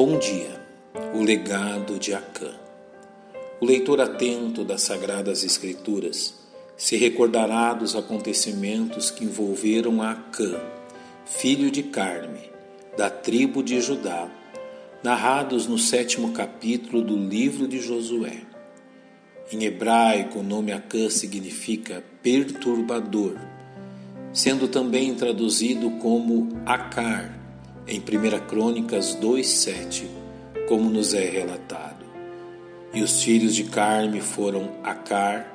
Bom dia, o legado de Acã. O leitor atento das Sagradas Escrituras se recordará dos acontecimentos que envolveram Acã, filho de Carme, da tribo de Judá, narrados no sétimo capítulo do livro de Josué. Em hebraico, o nome Acã significa perturbador, sendo também traduzido como Acar em 1 Crônicas 2,7, como nos é relatado. E os filhos de Carme foram Acar,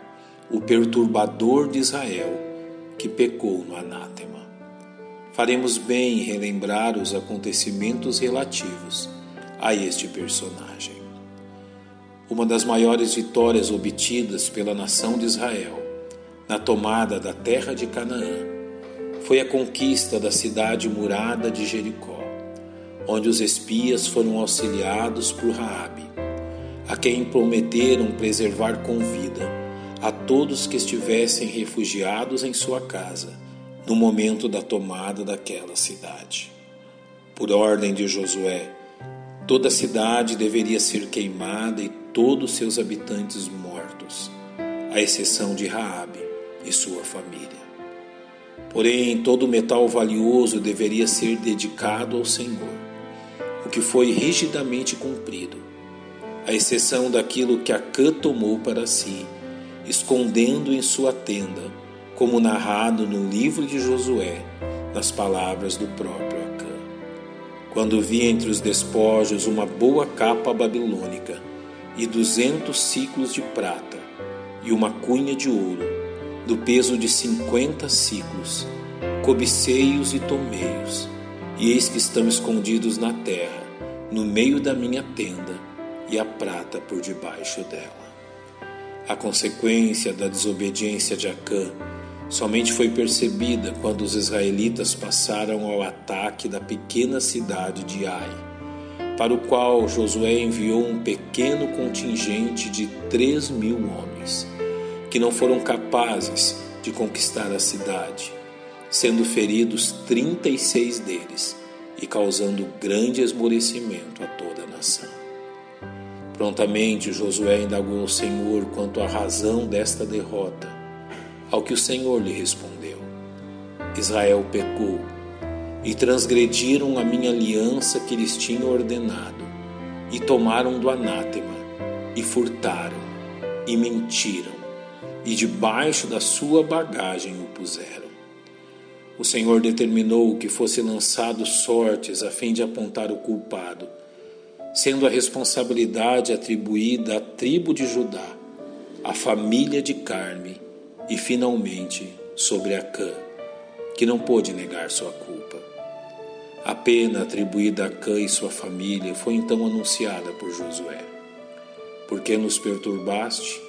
o perturbador de Israel, que pecou no anátema. Faremos bem em relembrar os acontecimentos relativos a este personagem. Uma das maiores vitórias obtidas pela nação de Israel na tomada da terra de Canaã foi a conquista da cidade murada de Jericó onde os espias foram auxiliados por Raabe, a quem prometeram preservar com vida a todos que estivessem refugiados em sua casa no momento da tomada daquela cidade. Por ordem de Josué, toda a cidade deveria ser queimada e todos seus habitantes mortos, à exceção de Raabe e sua família. Porém, todo metal valioso deveria ser dedicado ao Senhor que foi rigidamente cumprido, à exceção daquilo que Acã tomou para si, escondendo em sua tenda, como narrado no livro de Josué, nas palavras do próprio Acã. Quando vi entre os despojos uma boa capa babilônica e duzentos ciclos de prata e uma cunha de ouro, do peso de cinquenta ciclos, cobicei-os e tomei-os e eis que estão escondidos na terra, no meio da minha tenda, e a prata por debaixo dela. A consequência da desobediência de Acã somente foi percebida quando os israelitas passaram ao ataque da pequena cidade de Ai, para o qual Josué enviou um pequeno contingente de três mil homens, que não foram capazes de conquistar a cidade sendo feridos trinta e seis deles e causando grande esmorecimento a toda a nação. Prontamente Josué indagou ao Senhor quanto à razão desta derrota, ao que o Senhor lhe respondeu: Israel pecou e transgrediram a minha aliança que lhes tinha ordenado, e tomaram do anátema, e furtaram, e mentiram, e debaixo da sua bagagem o puseram o Senhor determinou que fosse lançado sortes a fim de apontar o culpado, sendo a responsabilidade atribuída à tribo de Judá, à família de Carme e finalmente sobre Acã, que não pôde negar sua culpa. A pena atribuída a Acã e sua família foi então anunciada por Josué. Porque nos perturbaste,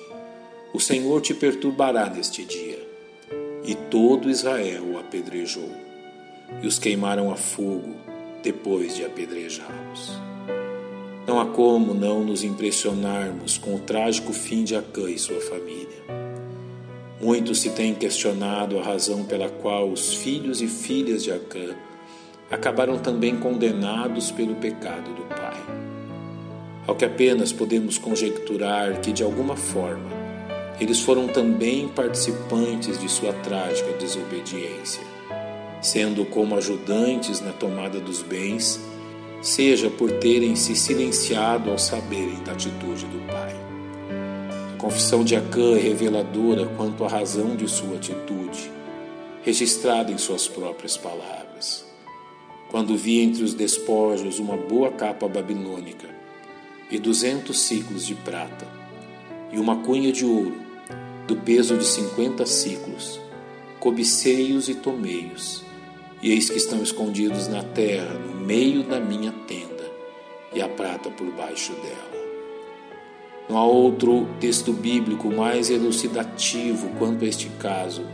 o Senhor te perturbará neste dia e todo Israel o apedrejou, e os queimaram a fogo depois de apedrejá-los. Não há como não nos impressionarmos com o trágico fim de Acã e sua família. Muito se tem questionado a razão pela qual os filhos e filhas de Acã acabaram também condenados pelo pecado do pai. Ao que apenas podemos conjecturar que, de alguma forma, eles foram também participantes de sua trágica desobediência, sendo como ajudantes na tomada dos bens, seja por terem se silenciado ao saberem da atitude do pai. A confissão de Acã é reveladora quanto à razão de sua atitude, registrada em suas próprias palavras. Quando vi entre os despojos uma boa capa babilônica e duzentos ciclos de prata, e uma cunha de ouro, do peso de cinquenta ciclos. Cobicei-os e tomei-os, e eis que estão escondidos na terra, no meio da minha tenda, e a prata por baixo dela. Não há outro texto bíblico mais elucidativo quanto a este caso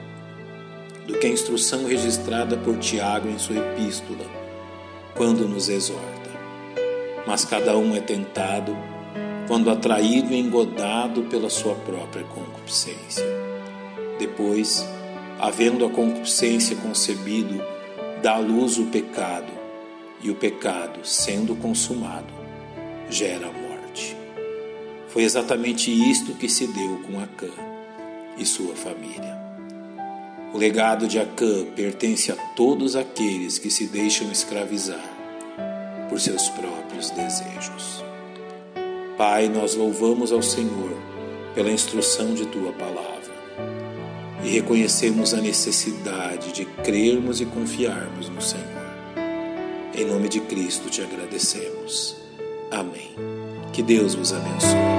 do que a instrução registrada por Tiago em sua epístola, quando nos exorta. Mas cada um é tentado quando atraído e engodado pela sua própria concupiscência. Depois, havendo a concupiscência concebido, dá à luz o pecado, e o pecado, sendo consumado, gera a morte. Foi exatamente isto que se deu com Acã e sua família. O legado de Acã pertence a todos aqueles que se deixam escravizar por seus próprios desejos. Pai, nós louvamos ao Senhor pela instrução de tua palavra e reconhecemos a necessidade de crermos e confiarmos no Senhor. Em nome de Cristo te agradecemos. Amém. Que Deus vos abençoe.